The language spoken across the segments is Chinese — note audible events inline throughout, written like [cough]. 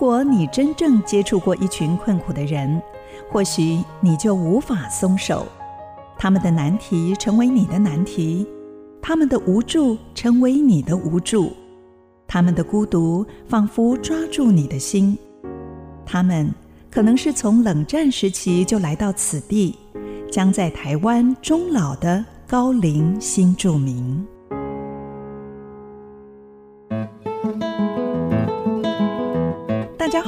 如果你真正接触过一群困苦的人，或许你就无法松手。他们的难题成为你的难题，他们的无助成为你的无助，他们的孤独仿佛抓住你的心。他们可能是从冷战时期就来到此地，将在台湾终老的高龄新住民。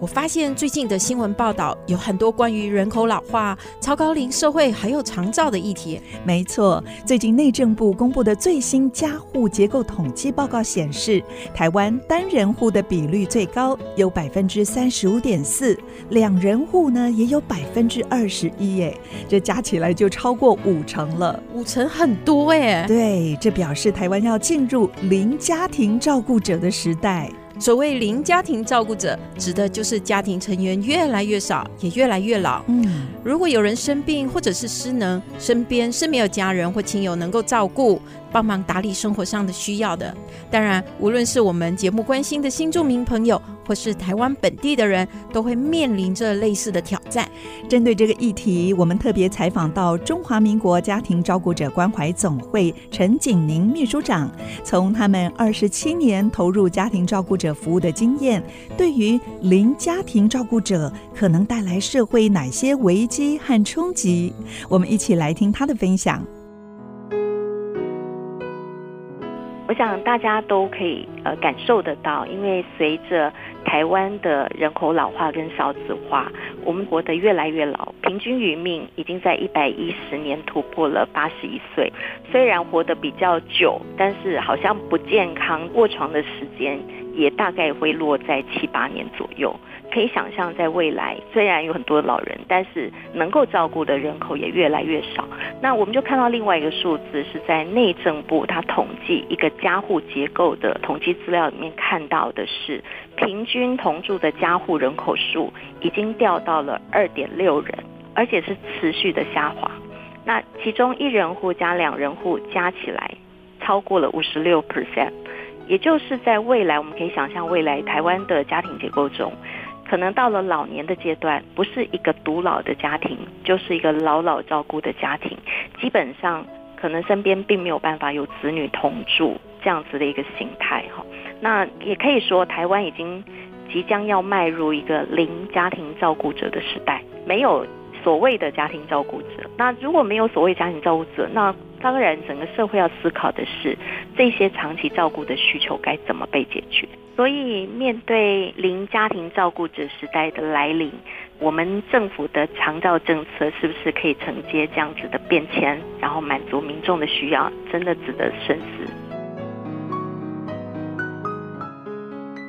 我发现最近的新闻报道有很多关于人口老化、超高龄社会还有长照的议题。没错，最近内政部公布的最新家户结构统计报告显示，台湾单人户的比率最高，有百分之三十五点四，两人户呢也有百分之二十一，哎，这加起来就超过五成了，五成很多哎。对，这表示台湾要进入零家庭照顾者的时代。所谓零家庭照顾者，指的就是家庭成员越来越少，也越来越老。嗯，如果有人生病或者是失能，身边是没有家人或亲友能够照顾。帮忙打理生活上的需要的，当然，无论是我们节目关心的新住民朋友，或是台湾本地的人，都会面临着类似的挑战。针对这个议题，我们特别采访到中华民国家庭照顾者关怀总会陈景宁秘书长，从他们二十七年投入家庭照顾者服务的经验，对于零家庭照顾者可能带来社会哪些危机和冲击，我们一起来听他的分享。我想大家都可以呃感受得到，因为随着台湾的人口老化跟少子化，我们活得越来越老，平均余命已经在一百一十年突破了八十一岁。虽然活得比较久，但是好像不健康卧床的时间也大概会落在七八年左右。可以想象，在未来虽然有很多老人，但是能够照顾的人口也越来越少。那我们就看到另外一个数字，是在内政部它统计一个家户结构的统计资料里面看到的是，平均同住的家户人口数已经掉到了二点六人，而且是持续的下滑。那其中一人户加两人户加起来超过了五十六 percent，也就是在未来我们可以想象，未来台湾的家庭结构中。可能到了老年的阶段，不是一个独老的家庭，就是一个老老照顾的家庭。基本上，可能身边并没有办法有子女同住这样子的一个形态哈。那也可以说，台湾已经即将要迈入一个零家庭照顾者的时代，没有所谓的家庭照顾者。那如果没有所谓家庭照顾者，那当然整个社会要思考的是，这些长期照顾的需求该怎么被解决。所以，面对零家庭照顾者时代的来临，我们政府的长照政策是不是可以承接这样子的变迁，然后满足民众的需要，真的值得深思。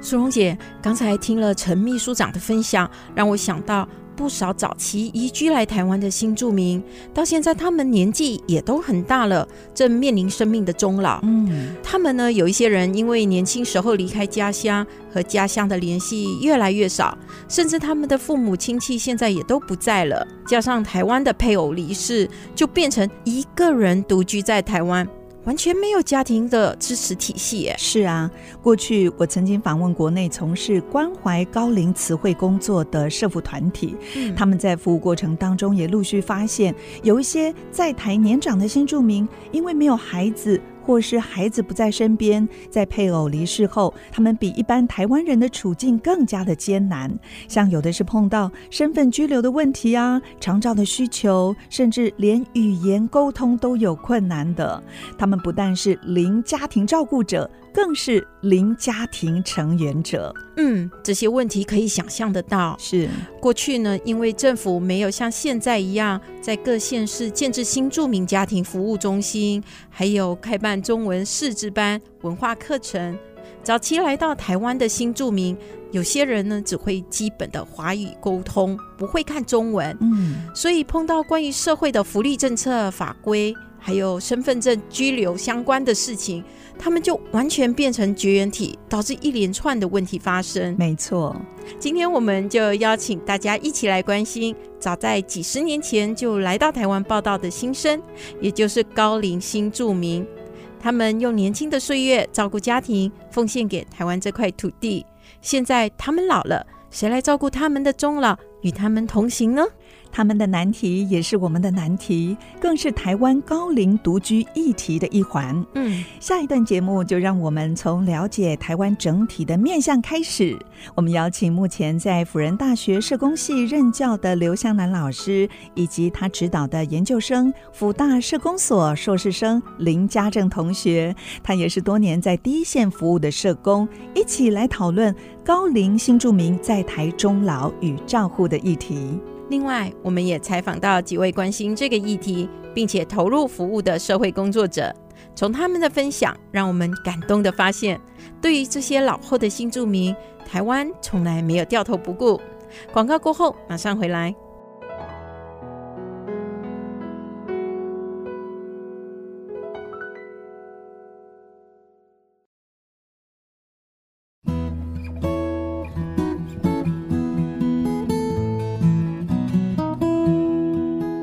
苏荣姐，刚才听了陈秘书长的分享，让我想到。不少早期移居来台湾的新住民，到现在他们年纪也都很大了，正面临生命的终老。嗯，他们呢，有一些人因为年轻时候离开家乡，和家乡的联系越来越少，甚至他们的父母亲戚现在也都不在了。加上台湾的配偶离世，就变成一个人独居在台湾。完全没有家庭的支持体系耶。是啊，过去我曾经访问国内从事关怀高龄词汇工作的社福团体，嗯，他们在服务过程当中也陆续发现，有一些在台年长的新住民，因为没有孩子。或是孩子不在身边，在配偶离世后，他们比一般台湾人的处境更加的艰难。像有的是碰到身份居留的问题啊，长照的需求，甚至连语言沟通都有困难的。他们不但是零家庭照顾者，更是零家庭成员者。嗯，这些问题可以想象得到。是过去呢，因为政府没有像现在一样在各县市建置新住民家庭服务中心，还有开办中文识字班、文化课程。早期来到台湾的新住民，有些人呢只会基本的华语沟通，不会看中文。嗯，所以碰到关于社会的福利政策法规，还有身份证拘留相关的事情，他们就完全变成绝缘体，导致一连串的问题发生。没错，今天我们就邀请大家一起来关心，早在几十年前就来到台湾报道的新生，也就是高龄新住民。他们用年轻的岁月照顾家庭，奉献给台湾这块土地。现在他们老了，谁来照顾他们的终老，与他们同行呢？他们的难题也是我们的难题，更是台湾高龄独居议题的一环。嗯，下一段节目就让我们从了解台湾整体的面向开始。我们邀请目前在辅仁大学社工系任教的刘香南老师，以及他指导的研究生辅大社工所硕士生林家正同学，他也是多年在第一线服务的社工，一起来讨论高龄新住民在台终老与照护的议题。另外，我们也采访到几位关心这个议题并且投入服务的社会工作者，从他们的分享，让我们感动的发现，对于这些老后的新住民，台湾从来没有掉头不顾。广告过后，马上回来。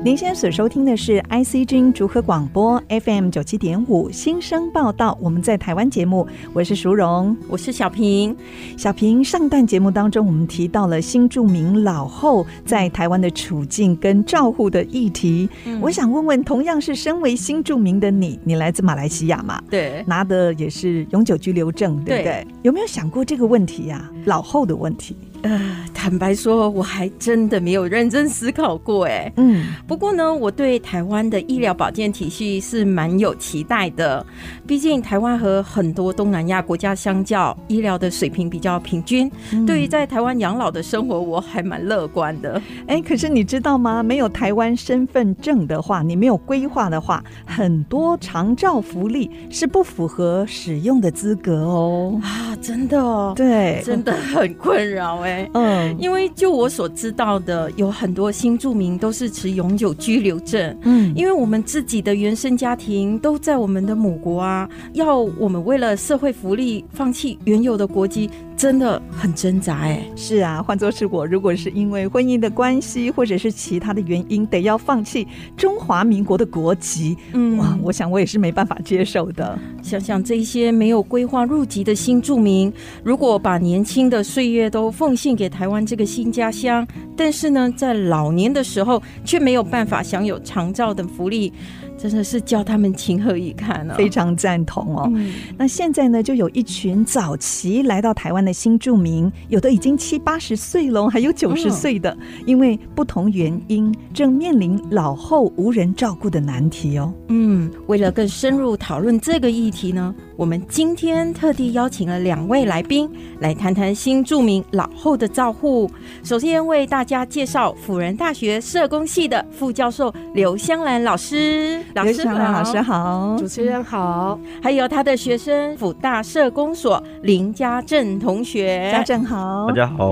您现在所收听的是 IC 之音竹科广播 FM 九七点五新生报道，我们在台湾节目，我是淑荣，我是小平。小平，上段节目当中，我们提到了新住民老后在台湾的处境跟照护的议题。嗯、我想问问，同样是身为新住民的你，你来自马来西亚嘛？对，拿的也是永久居留证，对不对？对，有没有想过这个问题呀、啊？老后的问题？呃，坦白说，我还真的没有认真思考过，哎，嗯，不过呢，我对台湾的医疗保健体系是蛮有期待的。毕竟台湾和很多东南亚国家相较，医疗的水平比较平均。嗯、对于在台湾养老的生活，我还蛮乐观的。哎，可是你知道吗？没有台湾身份证的话，你没有规划的话，很多长照福利是不符合使用的资格哦。啊，真的哦，对，真的很困扰哎。嗯，因为就我所知道的，有很多新住民都是持永久居留证。嗯，因为我们自己的原生家庭都在我们的母国啊，要我们为了社会福利放弃原有的国籍。真的很挣扎哎，是啊，换作是我，如果是因为婚姻的关系，或者是其他的原因，得要放弃中华民国的国籍，嗯，哇，我想我也是没办法接受的。想想这些没有规划入籍的新住民，如果把年轻的岁月都奉献给台湾这个新家乡，但是呢，在老年的时候却没有办法享有长照的福利。真的是叫他们情何以堪呢？非常赞同哦。嗯、那现在呢，就有一群早期来到台湾的新住民，有的已经七八十岁了，还有九十岁的，嗯、因为不同原因，正面临老后无人照顾的难题哦。嗯，为了更深入讨论这个议题呢，我们今天特地邀请了两位来宾来谈谈新著名老后的照护。首先为大家介绍辅仁大学社工系的副教授刘香兰老师。老师好，老师好，主持人好，还有他的学生辅大社工所林家正同学，家正好，大家好。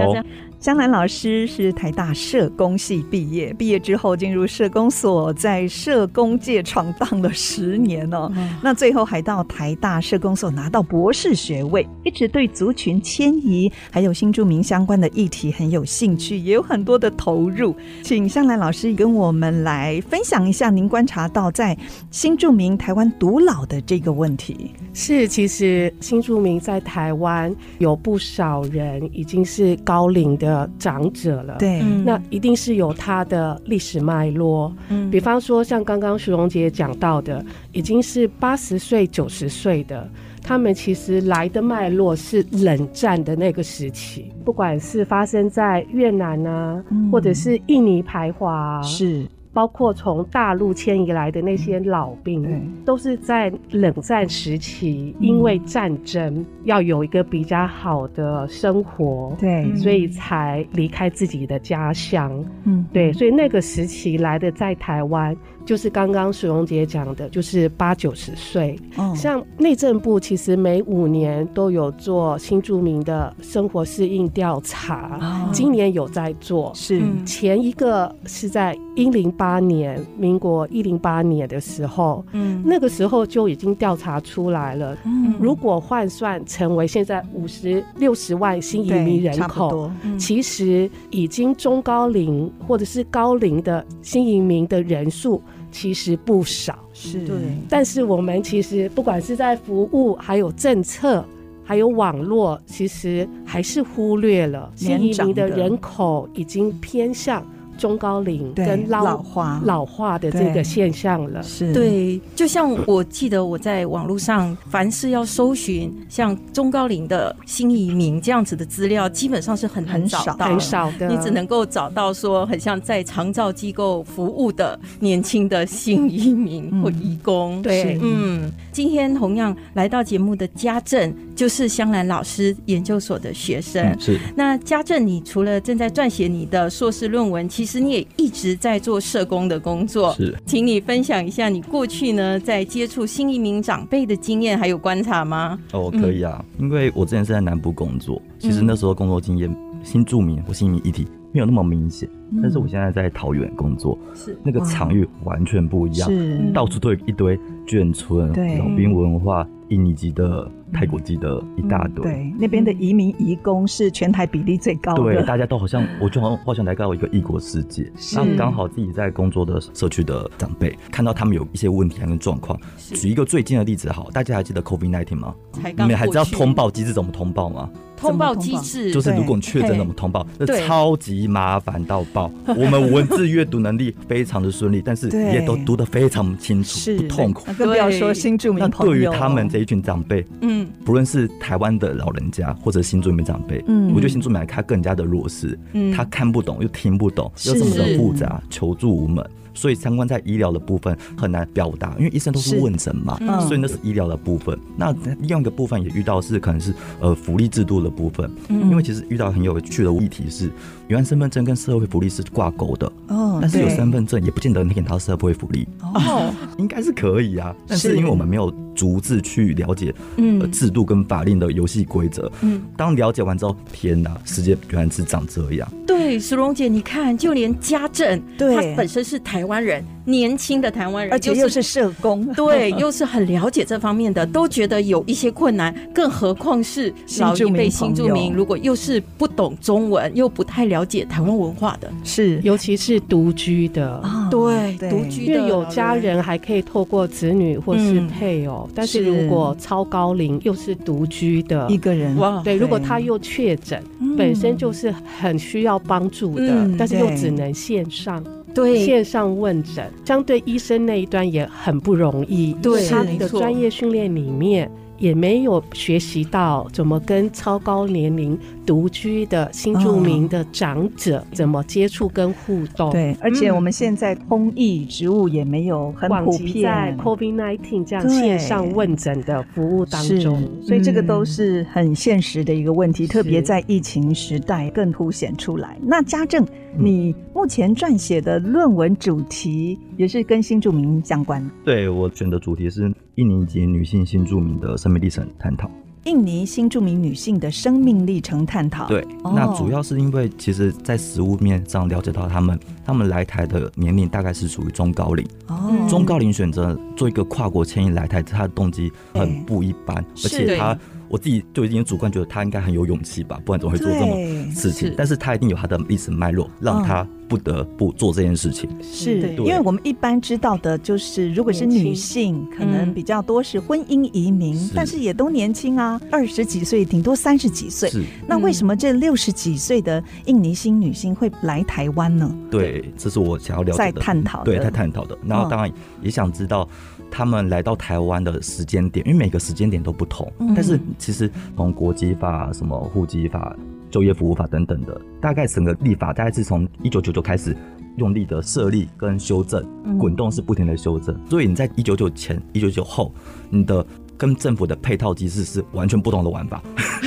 香兰老师是台大社工系毕业，毕业之后进入社工所，在社工界闯荡了十年哦。嗯、那最后还到台大社工所拿到博士学位，一直对族群迁移还有新住民相关的议题很有兴趣，也有很多的投入。请香兰老师跟我们来分享一下您观察到在新住民台湾独老的这个问题。是，其实新住民在台湾有不少人已经是高龄的。的长者了，对，那一定是有他的历史脉络。嗯，比方说像刚刚徐荣杰讲到的，已经是八十岁、九十岁的，他们其实来的脉络是冷战的那个时期，不管是发生在越南啊，嗯、或者是印尼排华、啊，是。包括从大陆迁移来的那些老兵，嗯、都是在冷战时期，因为战争要有一个比较好的生活，对，所以才离开自己的家乡。嗯，对，所以那个时期来的在台湾。就是刚刚淑荣杰讲的，就是八九十岁，嗯，像内政部其实每五年都有做新住民的生活适应调查，哦，今年有在做，是。前一个是在一零八年，民国一零八年的时候，嗯，那个时候就已经调查出来了，嗯，如果换算成为现在五十六十万新移民人口，嗯，其实已经中高龄或者是高龄的新移民的人数。其实不少，是。对，但是我们其实不管是在服务，还有政策，还有网络，其实还是忽略了新移民的人口已经偏向。中高龄跟老，老化老化的这个现象了，是对。就像我记得我在网络上，凡是要搜寻像中高龄的新移民这样子的资料，基本上是很很少很少的。你只能够找到说，很像在长照机构服务的年轻的新移民或移工。嗯、对，嗯。今天同样来到节目的家政，就是香兰老师研究所的学生。嗯、是。那家政，你除了正在撰写你的硕士论文，其实你也一直在做社工的工作。是。请你分享一下你过去呢在接触新移民长辈的经验还有观察吗？哦，可以啊，嗯、因为我之前是在南部工作，其实那时候工作经验，新住民或新移民议题没有那么明显。但是我现在在桃园工作，是那个场域完全不一样，是到处都有一堆眷村、老兵文化、印尼籍的、泰国籍的一大堆。对，那边的移民移工是全台比例最高的。对，大家都好像，我就好像好像来到一个异国世界。那刚好自己在工作的社区的长辈看到他们有一些问题跟状况，举一个最近的例子，好，大家还记得 COVID-19 吗？你们还知道通报机制怎么通报吗？通报机制就是如果你确诊怎么通报，那超级麻烦到爆。[laughs] 我们文字阅读能力非常的顺利，但是也都读得非常清楚，不痛苦。更不要说新住民朋友。那对于他们这一群长辈，嗯，不论是台湾的老人家或者新住民长辈，嗯，我觉得新住民他更加的弱势，嗯，他看不懂又听不懂，又这么的复杂，求助无门。所以相关在医疗的部分很难表达，因为医生都是问诊嘛，嗯、所以那是医疗的部分。那另外一个部分也遇到是可能是呃福利制度的部分，嗯、因为其实遇到很有趣的议题是，原来身份证跟社会福利是挂钩的，哦，但是有身份证也不见得能给到社会福利，哦，[laughs] 应该是可以啊，但是。因为我们没有逐字去了解呃制度跟法令的游戏规则，嗯，当了解完之后，天哪，世界原来是长这样。对，石荣姐，你看，就连家政，对，他本身是台湾人。年轻的台湾人，而且又是社工，[laughs] 对，[laughs] 又是很了解这方面的，都觉得有一些困难，更何况是老一辈新住民，如果又是不懂中文，又不太了解台湾文化的，是，尤其是独居的，对，独居的，因为有家人还可以透过子女或是配偶，但是如果超高龄又是独居的。一个人，哇，对，如果他又确诊，本身就是很需要帮助的，但是又只能线上。对，线上问诊，相对医生那一端也很不容易。对，他的专业训练里面也没有学习到怎么跟超高年龄独居的新住民的长者怎么接触跟互动。对，而且我们现在通译植物也没有很普遍，在 COVID-19 这样线上问诊的服务当中，所以这个都是很现实的一个问题，特别在疫情时代更凸显出来。那家政。你目前撰写的论文主题也是跟新住民相关。对，我选的主题是印尼籍女性新著名的生命历程探讨。印尼新著名女性的生命历程探讨。对，那主要是因为其实，在实物面上了解到他们，他们来台的年龄大概是属于中高龄。哦，中高龄选择做一个跨国迁移来台，他的动机很不一般，而且他。我自己就已经主观觉得他应该很有勇气吧，不然怎么会做这么事情？是，但是他一定有他的历史脉络，让他不得不做这件事情。是，因为我们一般知道的就是，如果是女性，可能比较多是婚姻移民，但是也都年轻啊，二十几岁，顶多三十几岁。是，那为什么这六十几岁的印尼新女性会来台湾呢？对，这是我想要了解的，在探讨，对，在探讨的。然后当然也想知道。他们来到台湾的时间点，因为每个时间点都不同，嗯、但是其实从国籍法、什么户籍法、就业服务法等等的，大概整个立法大概是从一九九九开始用力的设立跟修正，滚动是不停的修正，所以你在一九九前、一九九后，你的。跟政府的配套机制是完全不同的玩法，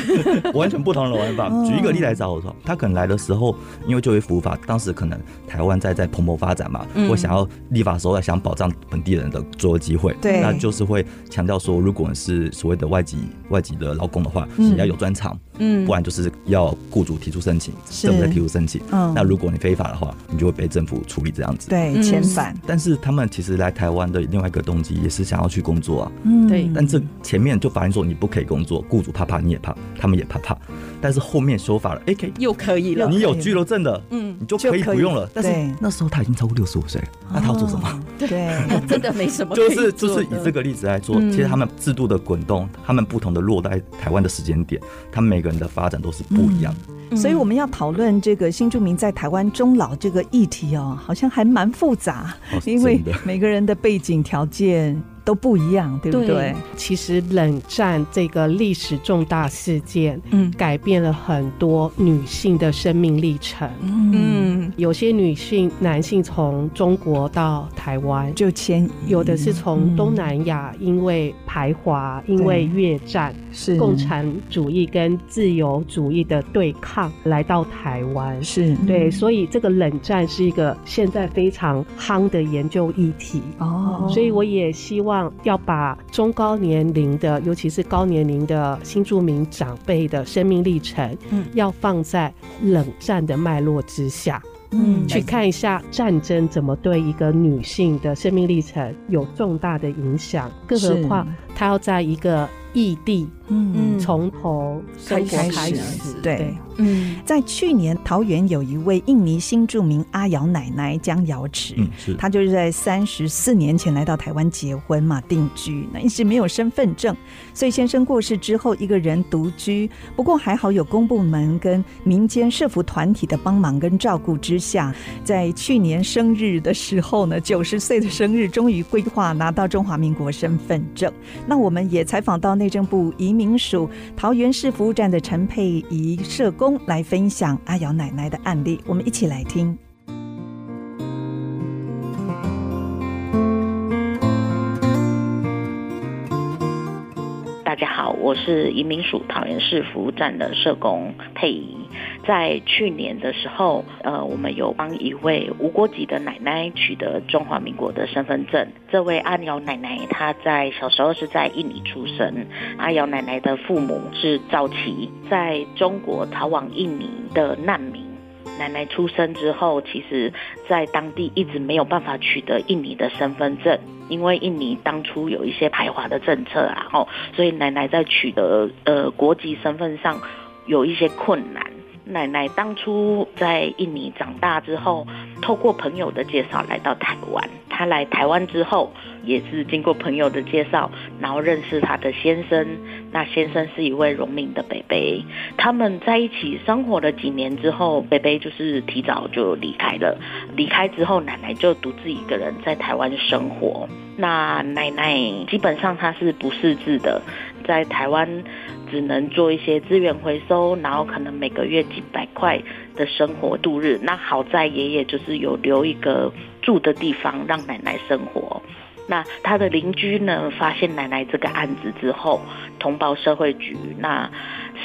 [laughs] 完全不同的玩法。举一个例来找我说，他可能来的时候，因为就业服务法，当时可能台湾在在蓬勃发展嘛，我想要立法的时候要想保障本地人的就业机会，对，那就是会强调说，如果你是所谓的外籍外籍的劳工的话，你要有专长。嗯，不然就是要雇主提出申请，政府再提出申请。嗯，那如果你非法的话，你就会被政府处理这样子。对，遣返。但是他们其实来台湾的另外一个动机也是想要去工作啊。嗯，对。但这前面就法律说你不可以工作，雇主怕怕，你也怕，他们也怕怕。但是后面修法了，哎，可以又可以了。你有居留证的，嗯，你就可以不用了。但是那时候他已经超过六十五岁了，那他要做什么？对，[laughs] 真的没什么。就是就是以这个例子来说，其实他们制度的滚动，他们不同的落在台湾的时间点，他们每个人的发展都是不一样，嗯，所以我们要讨论这个新住民在台湾终老这个议题哦，好像还蛮复杂，哦，因为每个人的背景条件。都不一样，对不对？对，其实冷战这个历史重大事件，嗯，改变了很多女性的生命历程。嗯，有些女性、男性从中国到台湾就迁移，有的是从东南亚，因为排华，因为越战，是共产主义跟自由主义的对抗来到台湾。是对，所以这个冷战是一个现在非常夯的研究议题。哦，所以我也希望。要把中高年龄的，尤其是高年龄的新住民长辈的生命历程，嗯，要放在冷战的脉络之下，嗯，去看一下战争怎么对一个女性的生命历程有重大的影响，更何况她要在一个异地。嗯，从头开始，对，嗯，在去年桃园有一位印尼新著名阿瑶奶奶江瑶池，嗯，是，她就是在三十四年前来到台湾结婚嘛，定居，那一直没有身份证，所以先生过世之后一个人独居，不过还好有公部门跟民间社服团体的帮忙跟照顾之下，在去年生日的时候呢，九十岁的生日终于规划拿到中华民国身份证，那我们也采访到内政部移民署桃园市服务站的陈佩仪社工来分享阿瑶奶奶的案例，我们一起来听。大家好，我是移民署桃园市服务站的社工佩仪。在去年的时候，呃，我们有帮一位无国籍的奶奶取得中华民国的身份证。这位阿瑶奶奶，她在小时候是在印尼出生。阿瑶奶奶的父母是早期在中国逃往印尼的难民。奶奶出生之后，其实在当地一直没有办法取得印尼的身份证，因为印尼当初有一些排华的政策啊，然后所以奶奶在取得呃国籍身份上有一些困难。奶奶当初在印尼长大之后，透过朋友的介绍来到台湾。她来台湾之后，也是经过朋友的介绍，然后认识她的先生。那先生是一位荣民的伯伯。他们在一起生活了几年之后，伯伯就是提早就离开了。离开之后，奶奶就独自一个人在台湾生活。那奶奶基本上她是不识字的，在台湾。只能做一些资源回收，然后可能每个月几百块的生活度日。那好在爷爷就是有留一个住的地方让奶奶生活。那他的邻居呢，发现奶奶这个案子之后，通报社会局。那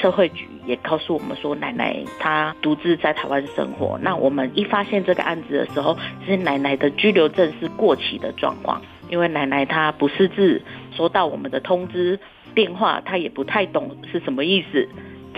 社会局也告诉我们说，奶奶她独自在台湾生活。那我们一发现这个案子的时候，是奶奶的居留证是过期的状况，因为奶奶她不识字，收到我们的通知。电话他也不太懂是什么意思，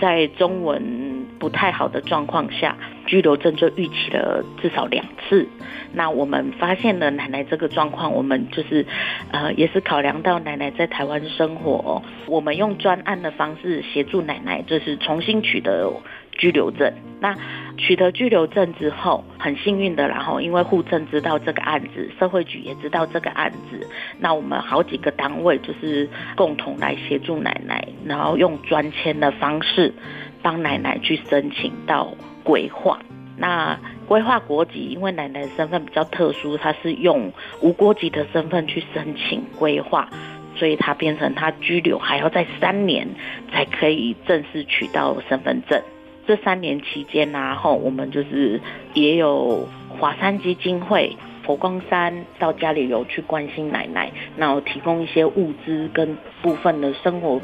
在中文不太好的状况下，拘留证就逾期了至少两次。那我们发现了奶奶这个状况，我们就是呃也是考量到奶奶在台湾生活，我们用专案的方式协助奶奶，就是重新取得。居留证，那取得居留证之后，很幸运的，然后因为户政知道这个案子，社会局也知道这个案子，那我们好几个单位就是共同来协助奶奶，然后用专签的方式帮奶奶去申请到规划。那规划国籍，因为奶奶身份比较特殊，她是用无国籍的身份去申请规划，所以她变成她居留还要再三年才可以正式取到身份证。这三年期间呢，后我们就是也有华山基金会。佛光山到家里有去关心奶奶，然后提供一些物资跟部分的生活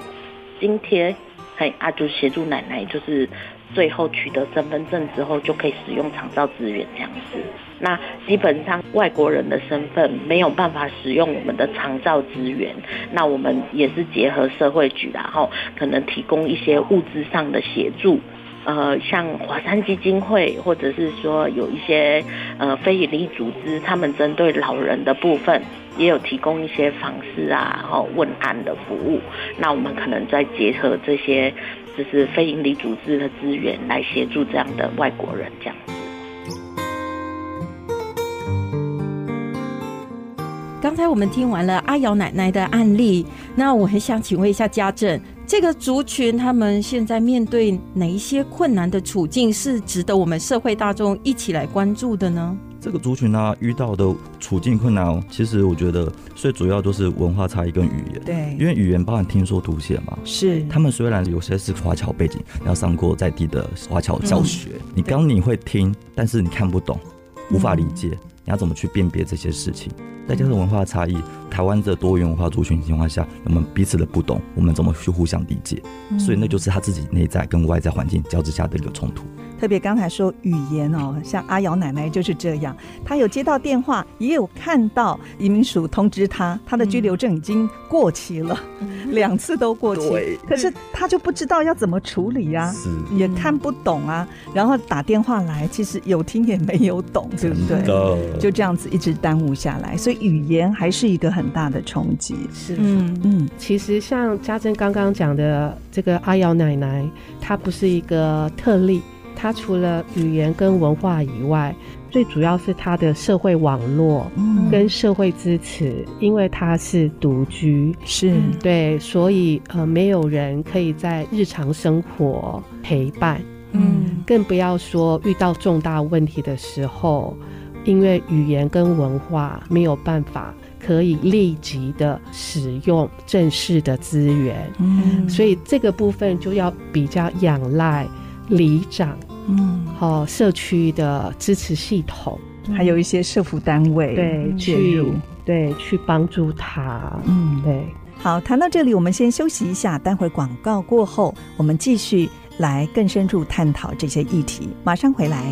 津贴，嘿啊，就协助奶奶，就是最后取得身份证之后就可以使用长照资源这样子。那基本上外国人的身份没有办法使用我们的长照资源，那我们也是结合社会局，然后可能提供一些物资上的协助。呃，像华山基金会，或者是说有一些呃非营利组织，他们针对老人的部分，也有提供一些访视啊，然后问安的服务。那我们可能再结合这些，就是非营利组织的资源，来协助这样的外国人这样子。刚才我们听完了阿瑶奶奶的案例，那我很想请问一下家政。这个族群他们现在面对哪一些困难的处境是值得我们社会大众一起来关注的呢？这个族群呢、啊，遇到的处境困难，其实我觉得最主要就是文化差异跟语言。对，因为语言包含听说读写嘛。是。他们虽然有些是华侨背景，然后上过在地的华侨教学，嗯、你刚你会听，但是你看不懂，无法理解，嗯、你要怎么去辨别这些事情？再加上文化差异，台湾的多元文化族群情况下，我们彼此的不懂，我们怎么去互相理解？所以那就是他自己内在跟外在环境交织下的一个冲突。特别刚才说语言哦，像阿瑶奶奶就是这样，她有接到电话，也有看到移民署通知她，她的居留证已经过期了，嗯、[laughs] 两次都过期，可是她就不知道要怎么处理呀、啊，也看不懂啊，然后打电话来，其实有听也没有懂，对不对？就这样子一直耽误下来，所以语言还是一个很大的冲击。是，嗯。嗯，其实像家珍刚刚讲的这个阿瑶奶奶，她不是一个特例。她除了语言跟文化以外，最主要是她的社会网络跟社会支持，嗯、因为她是独居，是。对，所以呃，没有人可以在日常生活陪伴，嗯，更不要说遇到重大问题的时候，因为语言跟文化没有办法可以立即的使用正式的资源，嗯，所以这个部分就要比较仰赖。里长，嗯，好，社区的支持系统，还有一些社服单位，对，去，对，去帮助他，嗯，对。好，谈到这里，我们先休息一下，待会儿广告过后，我们继续来更深入探讨这些议题，马上回来。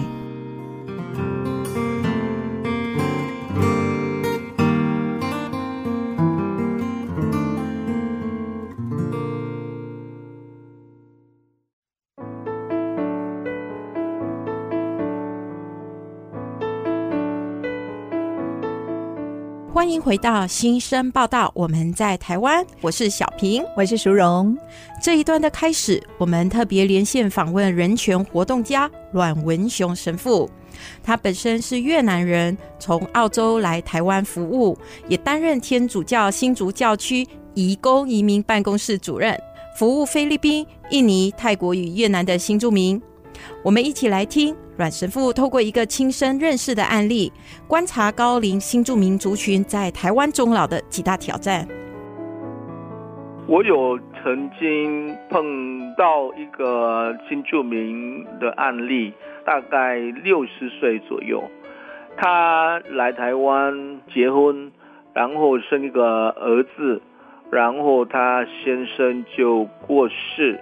迎回到新生报道，我们在台湾，我是小平，我是淑荣。这一段的开始，我们特别连线访问人权活动家阮文雄神父。他本身是越南人，从澳洲来台湾服务，也担任天主教新竹教区移工移民办公室主任，服务菲律宾、印尼、泰国与越南的新住民。我们一起来听阮神父透过一个亲身认识的案例，观察高龄新住民族群在台湾终老的几大挑战。我有曾经碰到一个新住民的案例，大概六十岁左右，他来台湾结婚，然后生一个儿子，然后他先生就过世。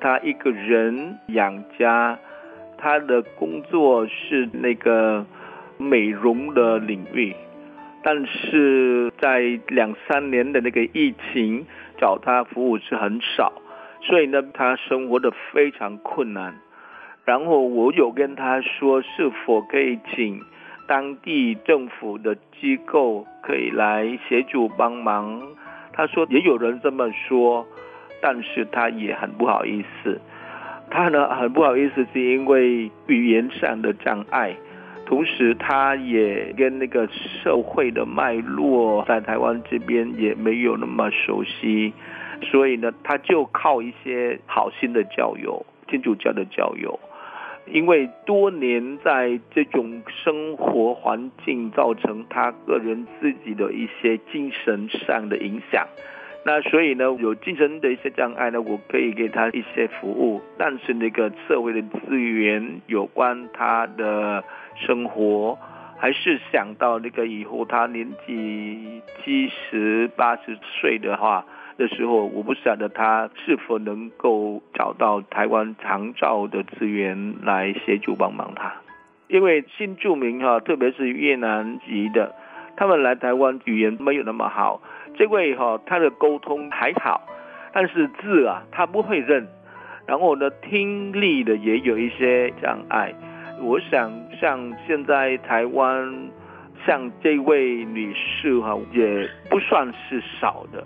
他一个人养家，他的工作是那个美容的领域，但是在两三年的那个疫情，找他服务是很少，所以呢，他生活的非常困难。然后我有跟他说，是否可以请当地政府的机构可以来协助帮忙？他说也有人这么说。但是他也很不好意思，他呢很不好意思，是因为语言上的障碍，同时他也跟那个社会的脉络在台湾这边也没有那么熟悉，所以呢，他就靠一些好心的教友，天主教的教友，因为多年在这种生活环境造成他个人自己的一些精神上的影响。那所以呢，有精神的一些障碍呢，我可以给他一些服务，但是那个社会的资源有关他的生活，还是想到那个以后他年纪七十八十岁的话的时候，我不晓得他是否能够找到台湾长照的资源来协助帮忙他，因为新住民哈，特别是越南籍的，他们来台湾语言没有那么好。这位哈，他的沟通还好，但是字啊，他不会认，然后呢，听力的也有一些障碍。我想，像现在台湾，像这位女士哈，也不算是少的，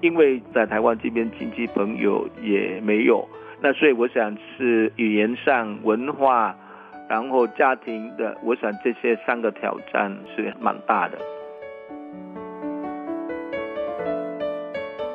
因为在台湾这边亲戚朋友也没有，那所以我想是语言上、文化，然后家庭的，我想这些三个挑战是蛮大的。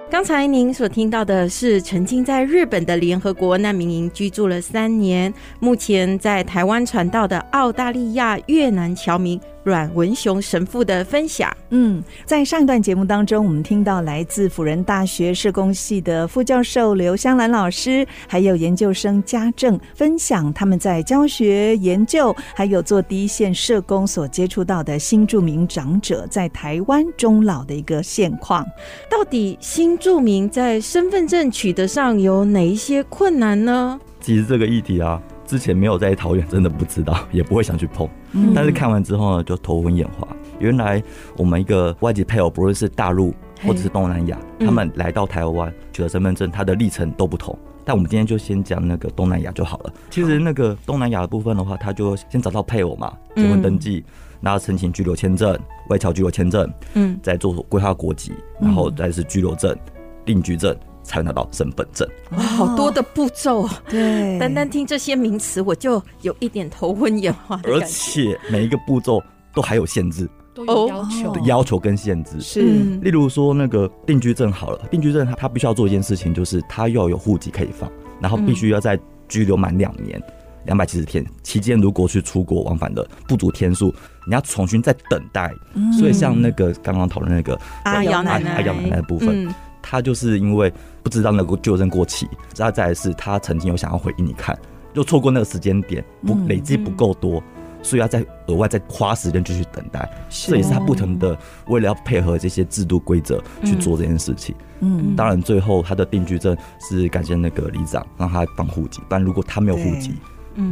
刚才您所听到的是曾经在日本的联合国难民营居住了三年，目前在台湾传道的澳大利亚越南侨民。阮文雄神父的分享。嗯，在上一段节目当中，我们听到来自辅仁大学社工系的副教授刘香兰老师，还有研究生家政分享他们在教学、研究，还有做第一线社工所接触到的新著名长者在台湾终老的一个现况。到底新著名在身份证取得上有哪一些困难呢？其实这个议题啊。之前没有在桃园，真的不知道，[laughs] 也不会想去碰。嗯、但是看完之后呢，就头昏眼花。原来我们一个外籍配偶，不论是大陆或者是东南亚，他们来到台湾取得身份证，他的历程都不同。但我们今天就先讲那个东南亚就好了。其实那个东南亚的部分的话，他就先找到配偶嘛，结婚登记，然后申请居留签证、外侨居留签证，嗯，再做规划国籍，然后再是居留证、定居证。才拿到身份证，哇，好多的步骤。对，单单听这些名词，我就有一点头昏眼花。而且每一个步骤都还有限制，都有要求，要求跟限制是。例如说那个定居证好了，定居证他他必须要做一件事情，就是他要有户籍可以放，然后必须要在居留满两年，两百七十天期间，如果去出国往返的不足天数，你要重新再等待。所以像那个刚刚讨论那个阿瑶奶奶、阿瑶奶奶的部分。他就是因为不知道那个居留证过期，再再来是他曾经有想要回应你看，就错过那个时间点，不累积不够多，所以要再额外再花时间继续等待。这也是他不同的为了要配合这些制度规则去做这件事情。嗯，当然最后他的定居证是感谢那个里长让他放户籍，但如果他没有户籍。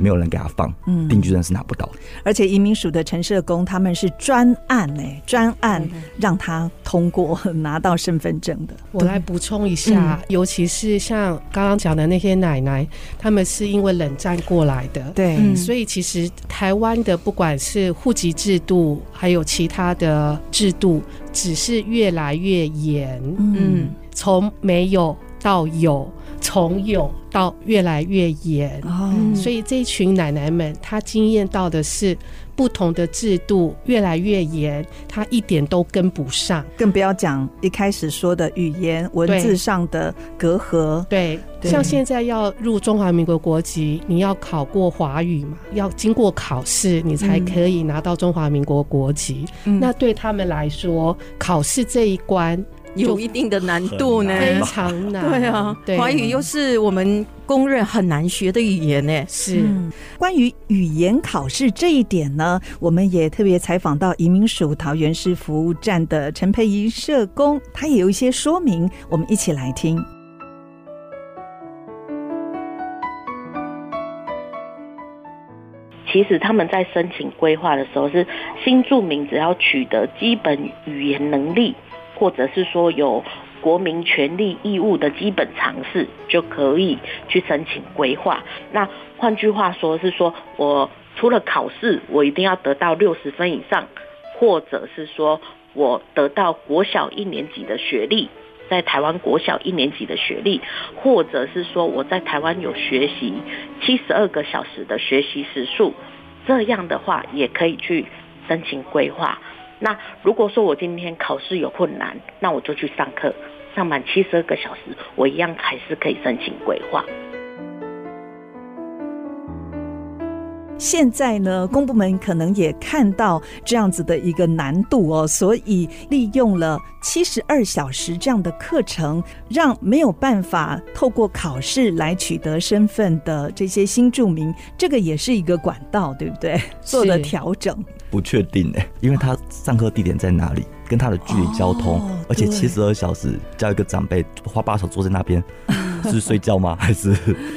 没有人给他放，嗯，定居证是拿不到的。而且移民署的陈社工他们是专案呢，专案让他通过 [laughs] 拿到身份证的。我来补充一下，尤其是像刚刚讲的那些奶奶，他们是因为冷战过来的，对，所以其实台湾的不管是户籍制度，还有其他的制度，只是越来越严，嗯，从没有到有。从有到越来越严，哦，所以这一群奶奶们，她经验到的是不同的制度越来越严，她一点都跟不上，更不要讲一开始说的语言文字上的隔阂。对，对，像现在要入中华民国国籍，你要考过华语嘛，要经过考试，你才可以拿到中华民国国籍。嗯，那对他们来说，考试这一关。有一定的难度呢，非常难。对啊，华语又是我们公认很难学的语言呢。是、嗯、关于语言考试这一点呢，我们也特别采访到移民署桃园市服务站的陈佩仪社工，他也有一些说明，我们一起来听。其实他们在申请规划的时候，是新住民只要取得基本语言能力。或者是说有国民权利义务的基本常识，就可以去申请规划。那换句话说是说，我除了考试，我一定要得到六十分以上，或者是说我得到国小一年级的学历，在台湾国小一年级的学历，或者是说我在台湾有学习七十二个小时的学习时数，这样的话也可以去申请规划。那如果说我今天考试有困难，那我就去上课，上满七十二个小时，我一样还是可以申请规划。现在呢，公部门可能也看到这样子的一个难度哦，所以利用了七十二小时这样的课程，让没有办法透过考试来取得身份的这些新住民，这个也是一个管道，对不对？做了调整。不确定哎，因为他上课地点在哪里，跟他的距离、交通，哦、而且七十二小时叫一个长辈花八小时坐在那边。是睡觉吗？[laughs] 还是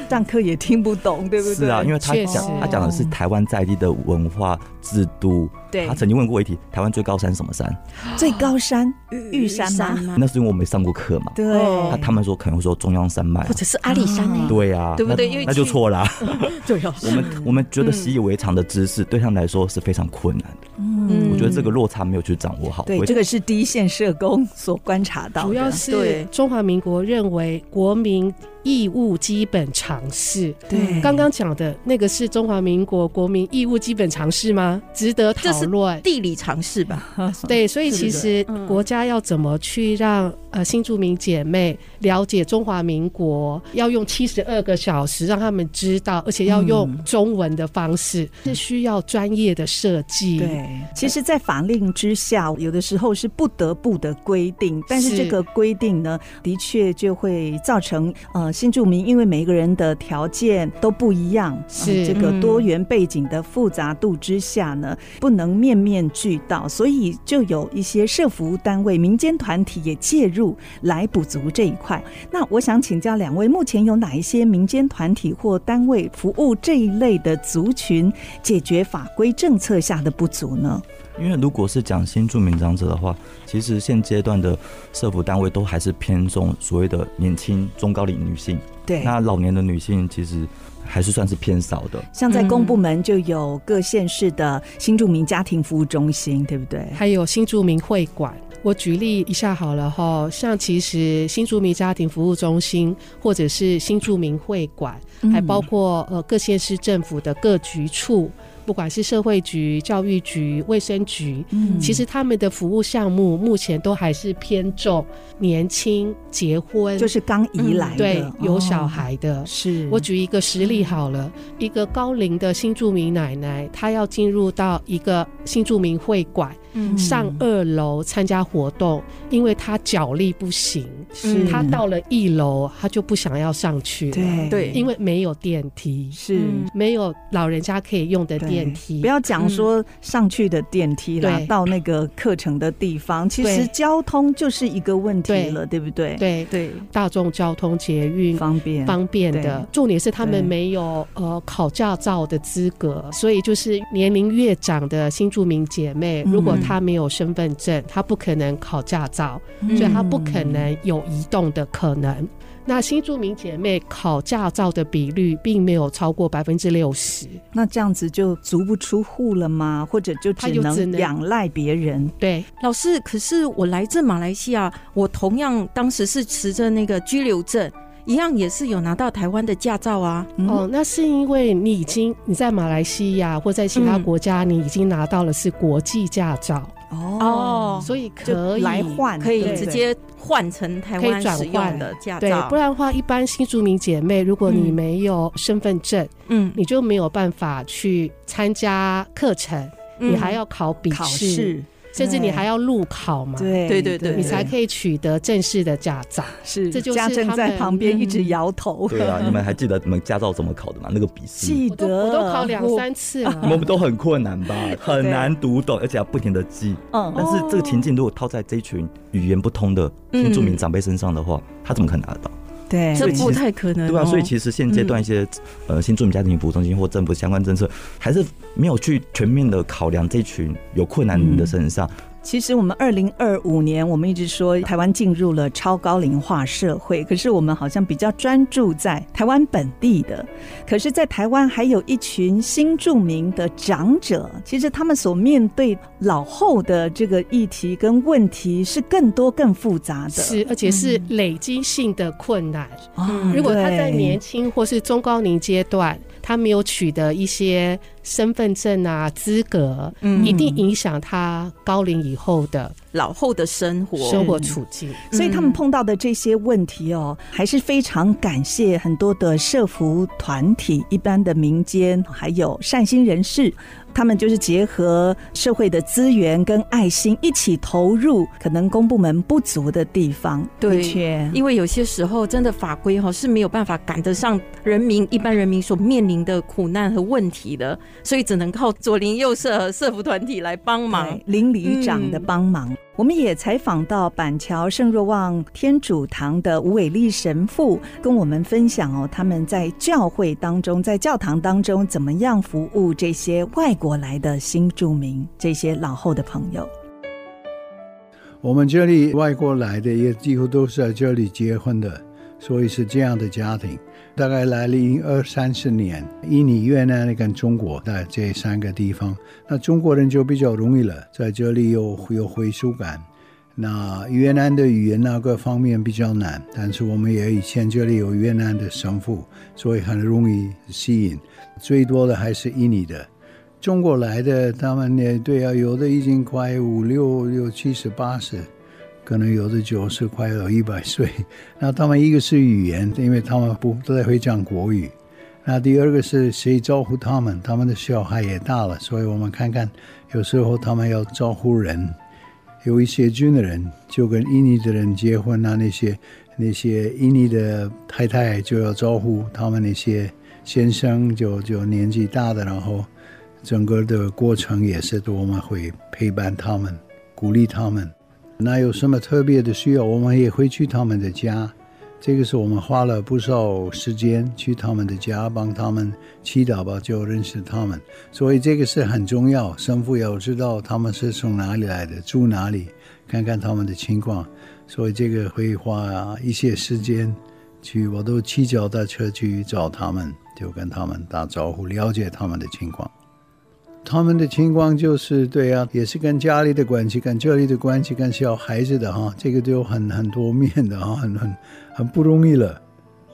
上课也听不懂，对不对？是啊，因为他讲他讲的是台湾在地的文化制度。对，他曾经问过一题：台湾最高山是什么山？最高山玉山吗？那是因为我没上过课嘛。对，他他们说可能会说中央山脉，或者是阿里山。对呀，对不对？那就错了。[laughs] 对呀，我们我们觉得习以为常的知识，对他们来说是非常困难的。嗯，我觉得这个落差没有去掌握好。对，这个是第一线社工所观察到的。主要是中华民国认为国民。义务基本常识，对，刚刚讲的那个是中华民国国民义务基本常识吗？值得讨论。地理常识吧，对，所以其实国家要怎么去让呃新住民姐妹了解中华民国，要用七十二个小时让他们知道，而且要用中文的方式，是需要专业的设计。对，其实，在法令之下，有的时候是不得不的规定，但是这个规定呢，的确就会造成呃。新住民因为每个人的条件都不一样，是这个多元背景的复杂度之下呢，不能面面俱到，所以就有一些社服单位、民间团体也介入来补足这一块。那我想请教两位，目前有哪一些民间团体或单位服务这一类的族群，解决法规政策下的不足呢？因为如果是讲新住民长者的话，其实现阶段的社服单位都还是偏重所谓的年轻中高龄女性。对，那老年的女性其实还是算是偏少的。像在公部门就有各县市的新住民家庭服务中心，对不对？还有新住民会馆。我举例一下好了哈，像其实新住民家庭服务中心或者是新住民会馆，还包括呃各县市政府的各局处。不管是社会局、教育局、卫生局，嗯，其实他们的服务项目目前都还是偏重年轻结婚，就是刚移来的，对，有小孩的。哦、是我举一个实例好了，一个高龄的新住民奶奶，她要进入到一个新住民会馆。上二楼参加活动，因为他脚力不行，是他到了一楼，他就不想要上去了。对。对，因为没有电梯，是。没有老人家可以用的电梯。不要讲说上去的电梯啦，到那个课程的地方，其实交通就是一个问题了，对。不对？对。对，大众交通捷运方便方便的，重点是他们没有呃考驾照的资格，所以就是年龄越长的新住民姐妹，如果他没有身份证，他不可能考驾照，所以他不可能有移动的可能。嗯、那新住民姐妹考驾照的比率并没有超过百分之六十，那这样子就足不出户了吗？或者就只能仰赖别人？对，老师，可是我来自马来西亚，我同样当时是持着那个居留证。一样也是有拿到台湾的驾照啊！嗯、哦，那是因为你已经你在马来西亚或在其他国家，你已经拿到了是国际驾照。哦，所以可以来换，可以直接换成台湾使用的驾照。对，不然的话，一般新住民姐妹，如果你没有身份证，嗯，你就没有办法去参加课程，嗯、你还要考笔试。甚至你还要路考嘛？对对对对，你才可以取得正式的驾照。是，这就是家政在旁边一直摇头。对啊，你们还记得你们驾照怎么考的吗？那个笔试记得，我都考两三次了。你们都很困难吧？很难读懂，而且要不停的记。嗯。但是这个情境如果套在这一群语言不通的新住民长辈身上的话，他怎么可能拿得到？对，这不太可能。对啊，所以其实现阶段一些呃新住民家庭服务中心或政府相关政策，还是没有去全面的考量这群有困难人的身上。其实我们二零二五年，我们一直说台湾进入了超高龄化社会，可是我们好像比较专注在台湾本地的。可是，在台湾还有一群新著名的长者，其实他们所面对老后的这个议题跟问题是更多、更复杂的，是而且是累积性的困难。嗯，如果他在年轻或是中高龄阶段，他没有取得一些身份证啊、资格，嗯一定影响他高龄以后的老后的生活生活处境。所以他们碰到的这些问题哦，还是非常感谢很多的社服团体、一般的民间，还有善心人士。他们就是结合社会的资源跟爱心，一起投入可能公部门不足的地方。对，因为有些时候真的法规哈是没有办法赶得上人民一般人民所面临的苦难和问题的，所以只能靠左邻右舍和社福团体来帮忙，邻里长的帮忙。嗯、我们也采访到板桥圣若望天主堂的吴伟立神父，跟我们分享哦，他们在教会当中，在教堂当中怎么样服务这些外国来的新住民，这些老后的朋友。我们这里外国来的也几乎都是在这里结婚的，所以是这样的家庭。大概来了二三十年，印尼、越南跟中国的这三个地方，那中国人就比较容易了，在这里有有归属感。那越南的语言那个方面比较难，但是我们也以前这里有越南的神父，所以很容易吸引。最多的还是印尼的，中国来的他们也对啊，有的已经快五六六七十八十。可能有的九十快有一百岁，[laughs] 那他们一个是语言，因为他们不不太会讲国语。那第二个是谁照顾他们？他们的小孩也大了，所以我们看看，有时候他们要照顾人，有一些军人就跟印尼的人结婚啊，那些那些印尼的太太就要照顾他们那些先生就，就年纪大的，然后整个的过程也是多么会陪伴他们，鼓励他们。那有什么特别的需要，我们也会去他们的家。这个是我们花了不少时间去他们的家，帮他们祈祷吧，就认识他们。所以这个是很重要，神父要知道他们是从哪里来的，住哪里，看看他们的情况。所以这个会花一些时间去，我都骑脚踏车去找他们，就跟他们打招呼，了解他们的情况。他们的情况就是对啊，也是跟家里的关系，跟这里的关系，跟小孩子的哈，这个就很很多面的哈，很很很不容易了。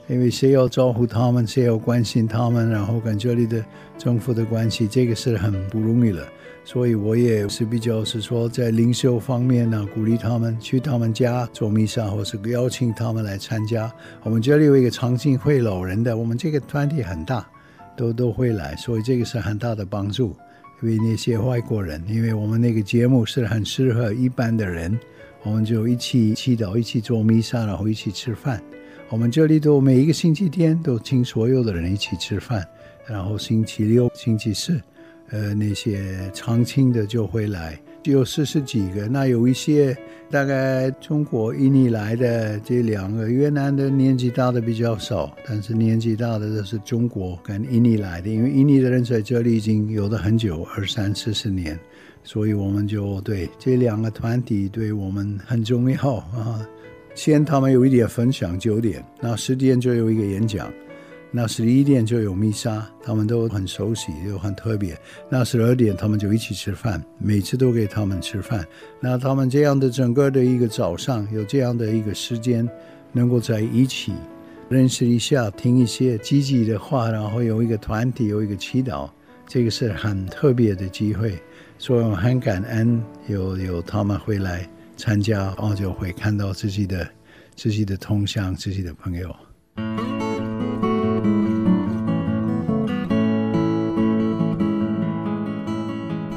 因为谁要照顾他们，谁要关心他们，然后跟这里的政府的关系，这个是很不容易了。所以我也是比较是说，在领袖方面呢，鼓励他们去他们家做弥撒，或是邀请他们来参加。我们这里有一个长进会老人的，我们这个团体很大，都都会来，所以这个是很大的帮助。为那些外国人，因为我们那个节目是很适合一般的人，我们就一起祈祷，一起做弥撒，然后一起吃饭。我们这里都每一个星期天都请所有的人一起吃饭，然后星期六、星期四，呃，那些常青的就会来。有四十几个，那有一些大概中国印尼来的这两个，越南的年纪大的比较少，但是年纪大的都是中国跟印尼来的，因为印尼的人在这里已经有的很久，二三四十年，所以我们就对这两个团体对我们很重要啊。先他们有一点分享，九点，那十点就有一个演讲。那十一点就有弥撒，他们都很熟悉，又很特别。那十二点他们就一起吃饭，每次都给他们吃饭。那他们这样的整个的一个早上，有这样的一个时间，能够在一起认识一下，听一些积极的话，然后有一个团体，有一个祈祷，这个是很特别的机会。所以我很感恩有有他们会来参加，然后就会看到自己的自己的同乡，自己的朋友。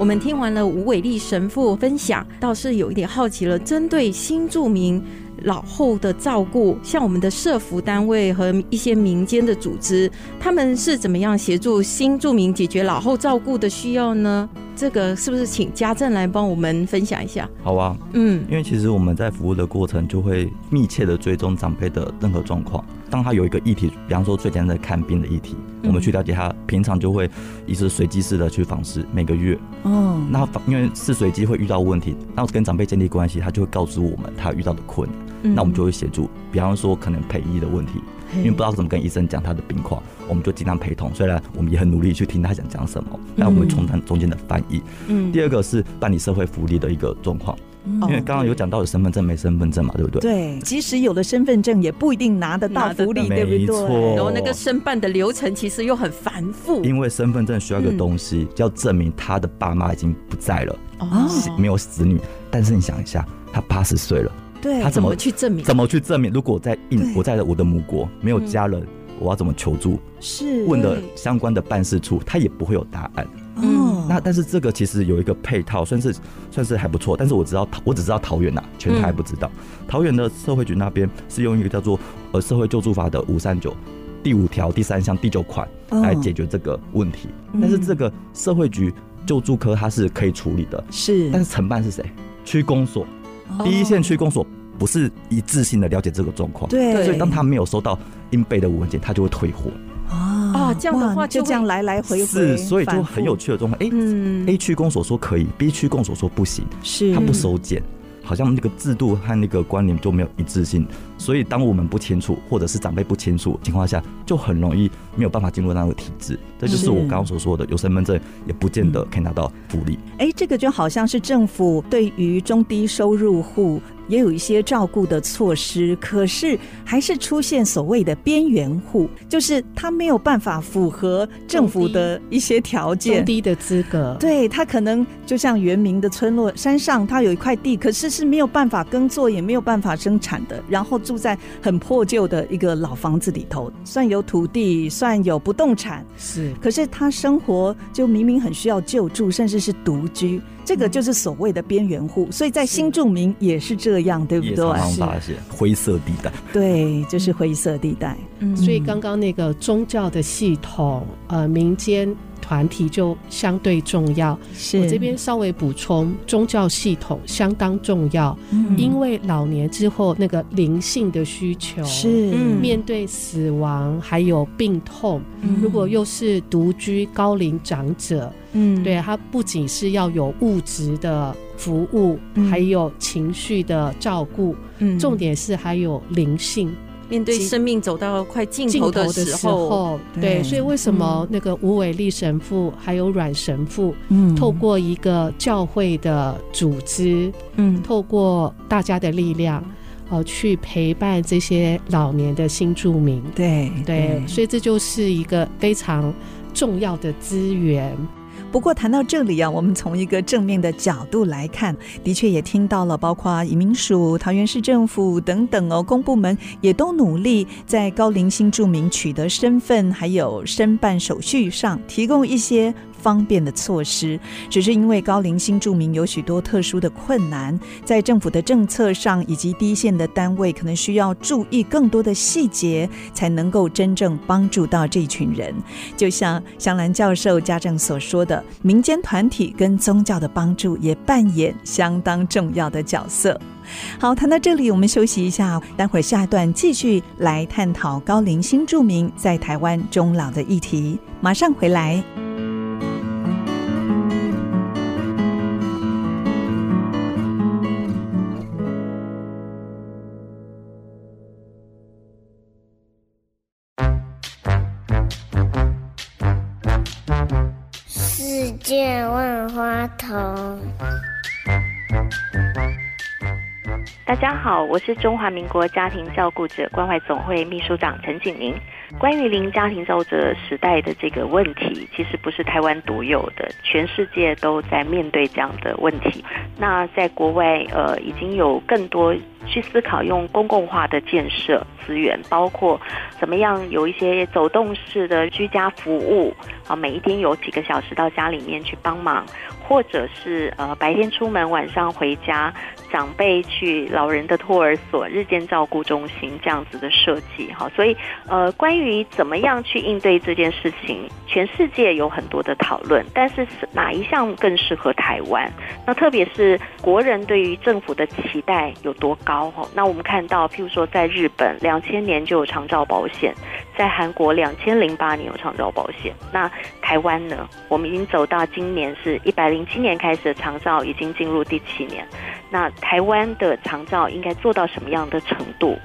我们听完了吴伟立神父分享，倒是有一点好奇了。针对新住民老后的照顾，像我们的社服单位和一些民间的组织，他们是怎么样协助新住民解决老后照顾的需要呢？这个是不是请家政来帮我们分享一下？好啊，嗯，因为其实我们在服务的过程就会密切的追踪长辈的任何状况。当他有一个议题，比方说最简单的看病的议题，嗯、我们去了解他，平常就会一直随机式的去访视，每个月。哦。那因为是随机会遇到问题，那跟长辈建立关系，他就会告诉我们他遇到的困难，嗯、那我们就会协助。比方说可能陪医的问题。因为不知道怎么跟医生讲他的病况，我们就尽量陪同。虽然我们也很努力去听他想讲什么，但我们会充当中间的翻译。嗯，第二个是办理社会福利的一个状况，因为刚刚有讲到有身份证没身份证嘛，对不对？对，即使有了身份证，也不一定拿得到福利，对不对？然后那个申办的流程其实又很繁复。因为身份证需要一个东西，叫证明他的爸妈已经不在了，哦，没有子女。但是你想一下，他八十岁了，对，他怎么去证明？怎么去证明？如果在印，我在我的母国没有家人，我要怎么求助？是问了相关的办事处，他也不会有答案。嗯，那但是这个其实有一个配套，算是算是还不错。但是我知道，我只知道桃园呐，全台不知道。嗯、桃园的社会局那边是用一个叫做呃社会救助法的五三九第五条第三项第九款来解决这个问题。嗯、但是这个社会局救助科它是可以处理的，是。但是承办是谁？区公所，第一线区公所不是一致性的了解这个状况，对。所以当他没有收到应备的文件，他就会退货。啊，这样的话就，就这样来来回回，是，所以就很有趣的状况。哎、嗯、，A 区公所说可以，B 区公所说不行，是，他不收件。好像那个制度和那个观念就没有一致性，所以当我们不清楚，或者是长辈不清楚情况下，就很容易没有办法进入那个体制。这就是我刚刚所说的，有身份证也不见得可以拿到福利。哎、嗯，这个就好像是政府对于中低收入户也有一些照顾的措施，可是还是出现所谓的边缘户，就是他没有办法符合政府的一些条件，中低的资格。对，他可能就像原民的村落山上，他有一块地，可是是没有办法耕作，也没有办法生产的，然后住在很破旧的一个老房子里头，算有土地，算有不动产，是，可是他生活就明明很需要救助，甚至是独居。这个就是所谓的边缘户，所以在新住民也是这样，是对不对？常常发现灰色地带，对，就是灰色地带。嗯，所以刚刚那个宗教的系统，呃，民间。团体就相对重要，是。我这边稍微补充，宗教系统相当重要，嗯、因为老年之后那个灵性的需求是、嗯、面对死亡还有病痛，嗯、如果又是独居高龄长者，嗯，对他不仅是要有物质的服务，嗯、还有情绪的照顾，嗯，重点是还有灵性。面对生命走到快尽头的时候，对，所以为什么那个吴伟立神父还有阮神父，嗯，透过一个教会的组织，嗯，透过大家的力量，呃，去陪伴这些老年的新住民，对对，所以这就是一个非常重要的资源。不过谈到这里啊，我们从一个正面的角度来看，的确也听到了，包括移民署、桃园市政府等等哦，公部门也都努力在高龄新住民取得身份还有申办手续上提供一些方便的措施，只是因为高龄新住民有许多特殊的困难，在政府的政策上以及第一线的单位，可能需要注意更多的细节，才能够真正帮助到这群人。就像香兰教授家政所说的，民间团体跟宗教的帮助也扮演相当重要的角色。好，谈到这里，我们休息一下，待会儿下一段继续来探讨高龄新住民在台湾终老的议题，马上回来。见万花筒。大家好，我是中华民国家庭照顾者关怀总会秘书长陈景明。关于零家庭照顾者时代的这个问题，其实不是台湾独有的，全世界都在面对这样的问题。那在国外，呃，已经有更多去思考用公共化的建设资源，包括怎么样有一些走动式的居家服务啊，每一天有几个小时到家里面去帮忙，或者是呃白天出门，晚上回家。长辈去老人的托儿所、日间照顾中心这样子的设计，哈，所以呃，关于怎么样去应对这件事情，全世界有很多的讨论，但是哪一项更适合台湾？那特别是国人对于政府的期待有多高？哈，那我们看到，譬如说在日本，两千年就有长照保险；在韩国，两千零八年有长照保险。那台湾呢？我们已经走到今年是一百零七年开始的长照，已经进入第七年。那台湾的长照应该做到什么样的程度？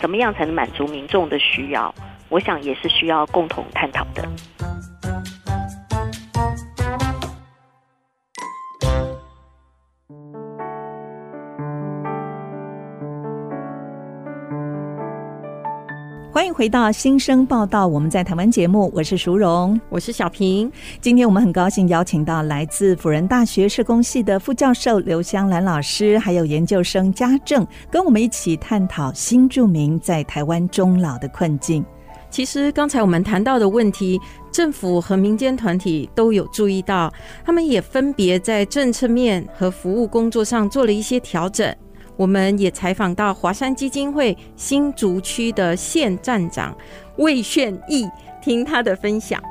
怎么样才能满足民众的需要？我想也是需要共同探讨的。回到新生报道，我们在台湾节目，我是淑荣，我是小平。今天我们很高兴邀请到来自辅仁大学社工系的副教授刘香兰老师，还有研究生家政，跟我们一起探讨新住民在台湾终老的困境。其实刚才我们谈到的问题，政府和民间团体都有注意到，他们也分别在政策面和服务工作上做了一些调整。我们也采访到华山基金会新竹区的县站长魏炫义，听他的分享。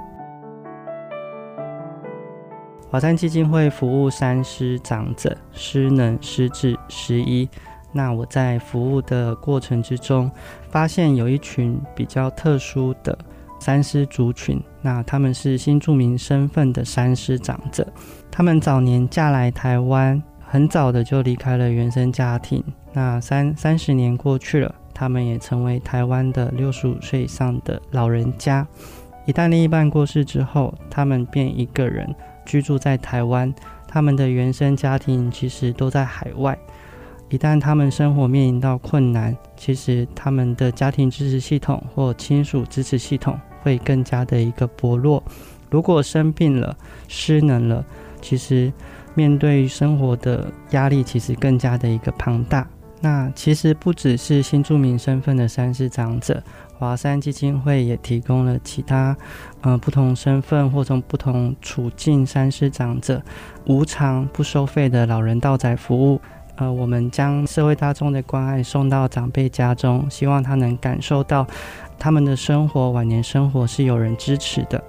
华山基金会服务三师长者，失能、失智、失医。那我在服务的过程之中，发现有一群比较特殊的三师族群。那他们是新住民身份的三师长者，他们早年嫁来台湾。很早的就离开了原生家庭，那三三十年过去了，他们也成为台湾的六十五岁以上的老人家。一旦另一半过世之后，他们便一个人居住在台湾，他们的原生家庭其实都在海外。一旦他们生活面临到困难，其实他们的家庭支持系统或亲属支持系统会更加的一个薄弱。如果生病了、失能了，其实。面对生活的压力，其实更加的一个庞大。那其实不只是新住民身份的三师长者，华山基金会也提供了其他呃不同身份或从不同处境三师长者无偿不收费的老人到宅服务。呃，我们将社会大众的关爱送到长辈家中，希望他能感受到他们的生活，晚年生活是有人支持的。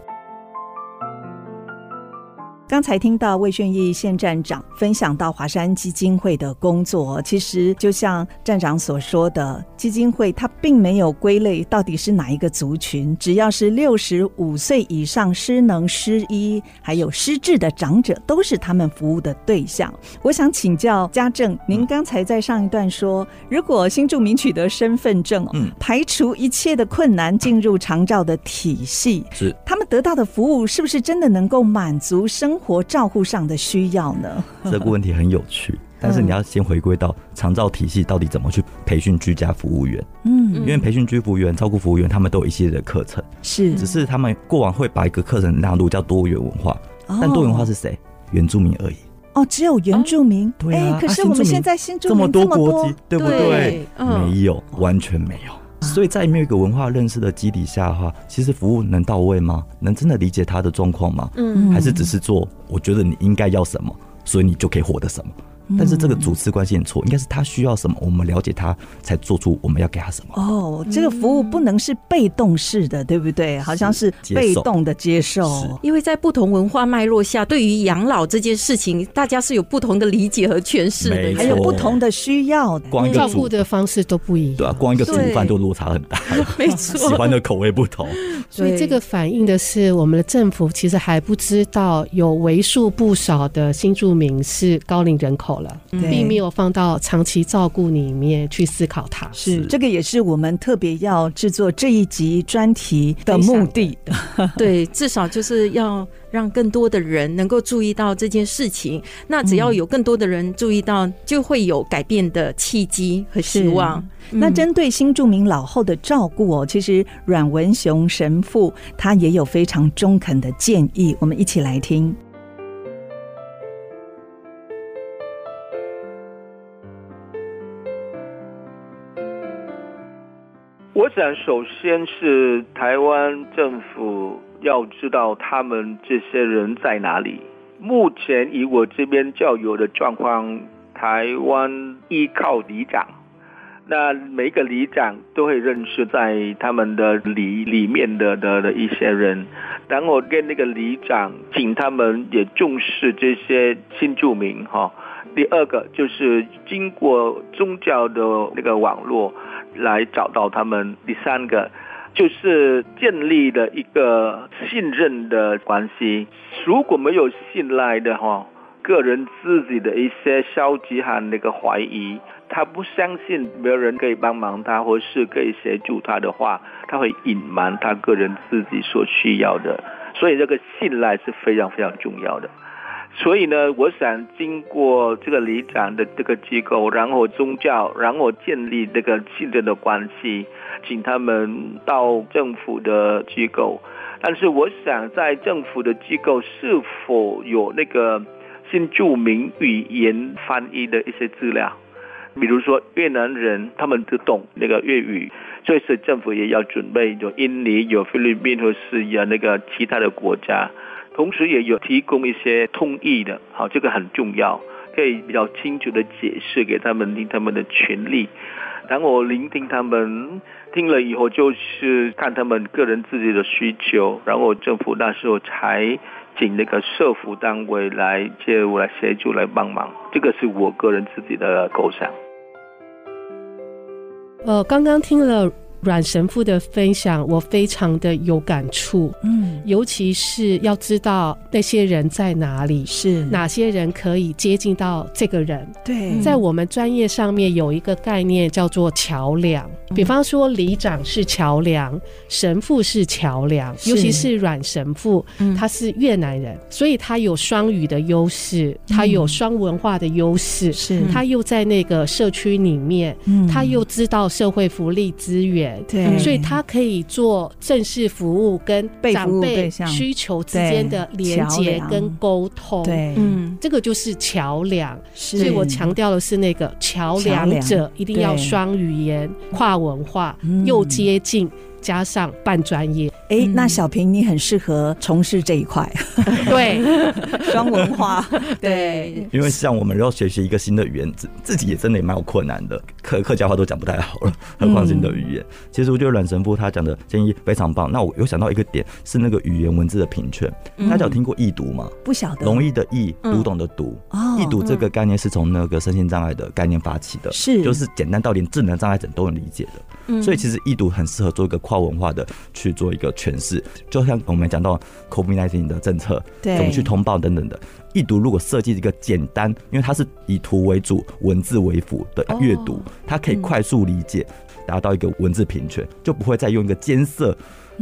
刚才听到魏炫义县站长分享到华山基金会的工作，其实就像站长所说的，基金会它并没有归类到底是哪一个族群，只要是六十五岁以上失能、失医还有失智的长者，都是他们服务的对象。我想请教家政，您刚才在上一段说，如果新住民取得身份证，嗯，排除一切的困难进入长照的体系，是他们得到的服务是不是真的能够满足生活？活照护上的需要呢？[laughs] 这个问题很有趣，但是你要先回归到长照体系到底怎么去培训居家服务员。嗯，因为培训居服务员、照顾服务员，他们都有一系列的课程，是，只是他们过往会把一个课程纳入叫多元文化，但多元文化是谁？原住民而已。哦，只有原住民？对啊。可是我们现在新住民这么多国籍，对不对？没有，完全没有。所以在没有一个文化认识的基底下的话，其实服务能到位吗？能真的理解他的状况吗？嗯，还是只是做我觉得你应该要什么，所以你就可以获得什么？但是这个主次关系很错，应该是他需要什么，我们了解他，才做出我们要给他什么。哦，这个服务不能是被动式的，对不对？好像是被动的接受。因为在不同文化脉络下，对于养老这件事情，大家是有不同的理解和诠释的，还有不同的需要，光一个照顾的方式都不一样。对啊，光一个煮饭就落差很大，[laughs] 没错，喜欢的口味不同。所以这个反映的是，我们的政府其实还不知道有为数不少的新住民是高龄人口了，并没有放到长期照顾里面去思考它。是这个也是我们特别要制作这一集专题的目的。对，[laughs] 至少就是要让更多的人能够注意到这件事情。那只要有更多的人注意到，就会有改变的契机和希望。那针对新住民老后的照顾哦，其实阮文雄神父他也有非常中肯的建议，我们一起来听。我想，首先是台湾政府要知道他们这些人在哪里。目前以我这边较有的状况，台湾依靠里长。那每一个里长都会认识在他们的里里面的的一些人，然后跟那个里长请他们也重视这些新住民哈。第二个就是经过宗教的那个网络来找到他们。第三个就是建立了一个信任的关系。如果没有信赖的话，个人自己的一些消极和那个怀疑。他不相信没有人可以帮忙他，或是可以协助他的话，他会隐瞒他个人自己所需要的。所以这个信赖是非常非常重要的。所以呢，我想经过这个里长的这个机构，然后宗教，然后建立这个信任的关系，请他们到政府的机构。但是我想，在政府的机构是否有那个新著名语言翻译的一些资料？比如说越南人，他们都懂那个粤语，所以是政府也要准备有印尼、有菲律宾或是有那个其他的国家。同时也有提供一些通译的，好，这个很重要，可以比较清楚的解释给他们听他们的权利，然后聆听他们，听了以后就是看他们个人自己的需求，然后政府那时候才请那个社福单位来介入、来协助、来帮忙，这个是我个人自己的构想。呃，刚刚听了。阮神父的分享，我非常的有感触。嗯，尤其是要知道那些人在哪里，是哪些人可以接近到这个人。对，在我们专业上面有一个概念叫做桥梁。比方说，里长是桥梁，神父是桥梁，尤其是阮神父，他是越南人，所以他有双语的优势，他有双文化的优势，是他又在那个社区里面，他又知道社会福利资源。对，所以他可以做正式服务跟长辈需求之间的连接跟沟通。对，嗯，这个就是桥梁。所以我强调的是那个桥梁者一定要双语言、跨文化又接近。加上半专业，哎、欸，那小平你很适合从事这一块，[laughs] 对，[laughs] 双文化，[laughs] 对，因为像我们要学习一个新的语言，自自己也真的也蛮有困难的，客客家话都讲不太好了，何况新的语言。嗯、其实我觉得阮神父他讲的建议非常棒。那我有想到一个点是那个语言文字的平权，嗯、大家有听过易读吗？不晓得，容易的易，读懂的读。嗯、易读这个概念是从那个身心障碍的概念发起的，是，就是简单到连智能障碍者都能理解的。嗯、所以其实易读很适合做一个跨文化的去做一个诠释，就像我们讲到 COVID-19 的政策，对，怎么去通报等等的。易读如果设计一个简单，因为它是以图为主、文字为辅的阅读，它可以快速理解，达到一个文字平权，就不会再用一个艰涩、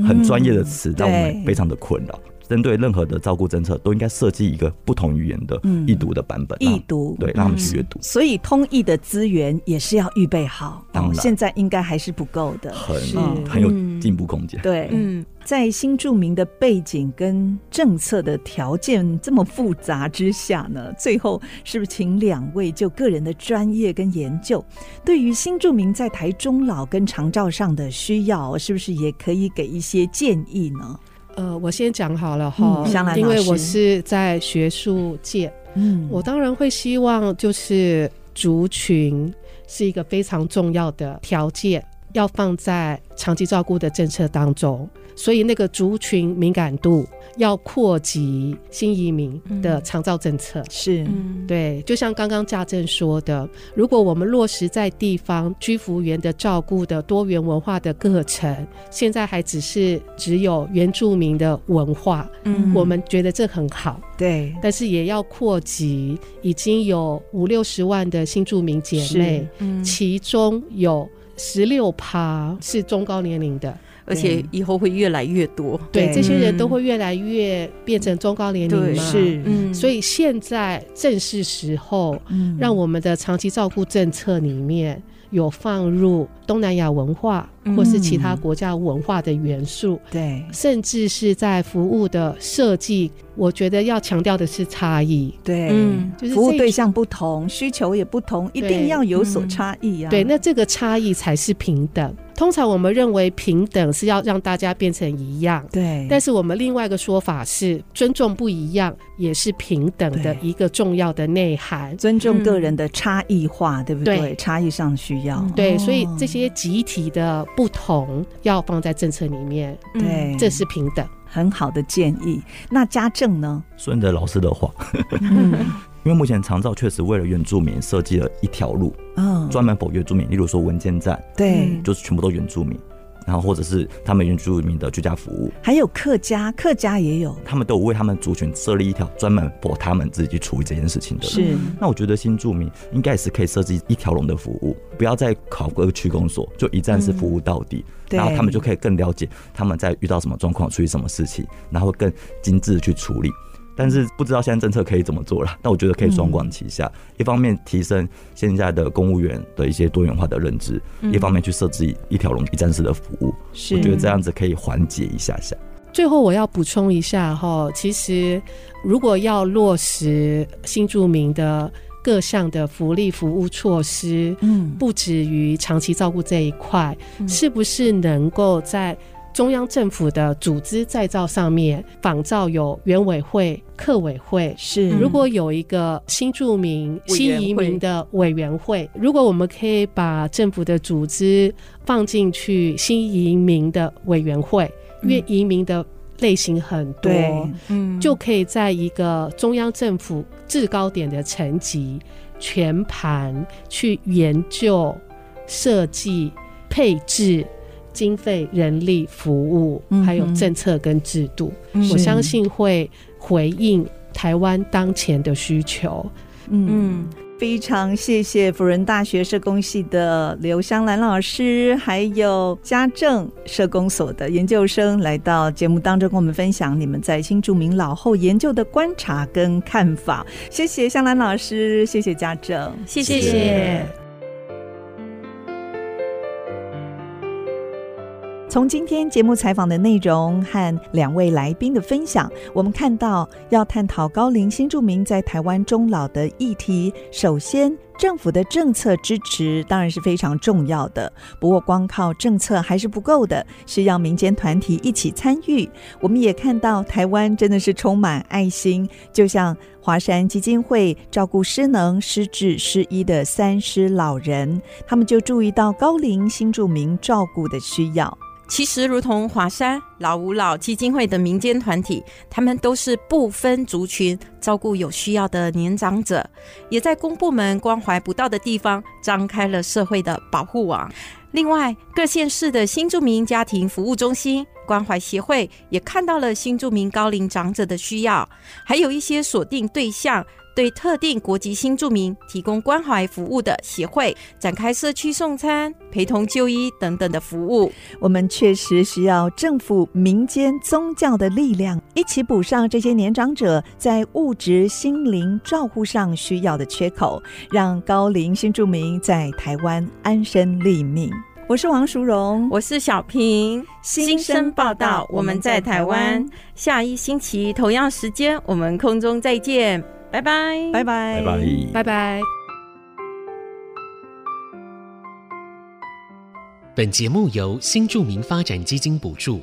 很专业的词，让我们非常的困扰。针对任何的照顾政策，都应该设计一个不同语言的易读的版本。易读对，让他们去阅读。所以通译的资源也是要预备好。当然，现在应该还是不够的，很很有进步空间。对，嗯，在新住民的背景跟政策的条件这么复杂之下呢，最后是不是请两位就个人的专业跟研究，对于新住民在台中老跟长照上的需要，是不是也可以给一些建议呢？呃，我先讲好了哈，嗯、因为我是在学术界，嗯，我当然会希望就是族群是一个非常重要的条件，要放在长期照顾的政策当中，所以那个族群敏感度。要扩及新移民的长照政策，嗯、是对，就像刚刚家政说的，如果我们落实在地方居服员的照顾的多元文化的课程，现在还只是只有原住民的文化，嗯，我们觉得这很好，对，但是也要扩及已经有五六十万的新住民姐妹，嗯、其中有十六趴是中高年龄的。而且以后会越来越多，对，对。这些人都会越来越变成中高年龄嘛，是，嗯，所以现在正是时候，让我们的长期照顾政策里面有放入东南亚文化或是其他国家文化的元素，对，甚至是在服务的设计，我觉得要强调的是差异，对，嗯，就是服务对象不同，需求也不同，一定要有所差异啊，对，那这个差异才是平等。通常我们认为平等是要让大家变成一样，对。但是我们另外一个说法是，尊重不一样也是平等的一个重要的内涵，尊重个人的差异化，嗯、对不对？对，差异上需要。对，所以这些集体的不同要放在政策里面，对、嗯，这是平等，很好的建议。那家政呢？顺着老师的话。[laughs] 嗯因为目前长照确实为了原住民设计了一条路，嗯，专门 for 原住民，例如说文件站，对，就是全部都原住民，然后或者是他们原住民的居家服务，还有客家，客家也有，他们都有为他们族群设立一条专门 for 他们自己去处理这件事情的。是，那我觉得新住民应该也是可以设计一条龙的服务，不要再考个区公所，就一站式服务到底，嗯、然后他们就可以更了解他们在遇到什么状况，处理什么事情，然后更精致的去处理。但是不知道现在政策可以怎么做了。[laughs] 那我觉得可以双管齐下，嗯、一方面提升现在的公务员的一些多元化的认知，嗯、一方面去设置一条龙一站式的服务。是，我觉得这样子可以缓解一下下。最后我要补充一下哈，其实如果要落实新住民的各项的福利服务措施，嗯，不止于长期照顾这一块，嗯、是不是能够在中央政府的组织再造上面仿照有原委会、客委会？是，如果有一个新住民、新移民的委员会，如果我们可以把政府的组织放进去新移民的委员会。因为移民的类型很多，嗯，就可以在一个中央政府制高点的层级，全盘去研究、设计、配置、经费、人力、服务，还有政策跟制度，嗯、我相信会回应台湾当前的需求，嗯。嗯。非常谢谢辅仁大学社工系的刘香兰老师，还有家政社工所的研究生来到节目当中，跟我们分享你们在新著民老后研究的观察跟看法。谢谢香兰老师，谢谢家政，谢谢。谢谢从今天节目采访的内容和两位来宾的分享，我们看到要探讨高龄新住民在台湾终老的议题，首先政府的政策支持当然是非常重要的。不过光靠政策还是不够的，需要民间团体一起参与。我们也看到台湾真的是充满爱心，就像华山基金会照顾失能、失智、失医的三失老人，他们就注意到高龄新住民照顾的需要。其实，如同华山老吾老基金会的民间团体，他们都是不分族群照顾有需要的年长者，也在公部门关怀不到的地方张开了社会的保护网。另外，各县市的新住民家庭服务中心、关怀协会也看到了新住民高龄长者的需要，还有一些锁定对象。对特定国籍新住民提供关怀服务的协会，展开社区送餐、陪同就医等等的服务。我们确实需要政府、民间、宗教的力量，一起补上这些年长者在物质、心灵照护上需要的缺口，让高龄新住民在台湾安身立命。我是王淑荣，我是小平。新生报道，我们在台湾。下一星期同样时间，我们空中再见。拜拜，拜拜，拜拜，拜拜。本节目由新住民发展基金补助。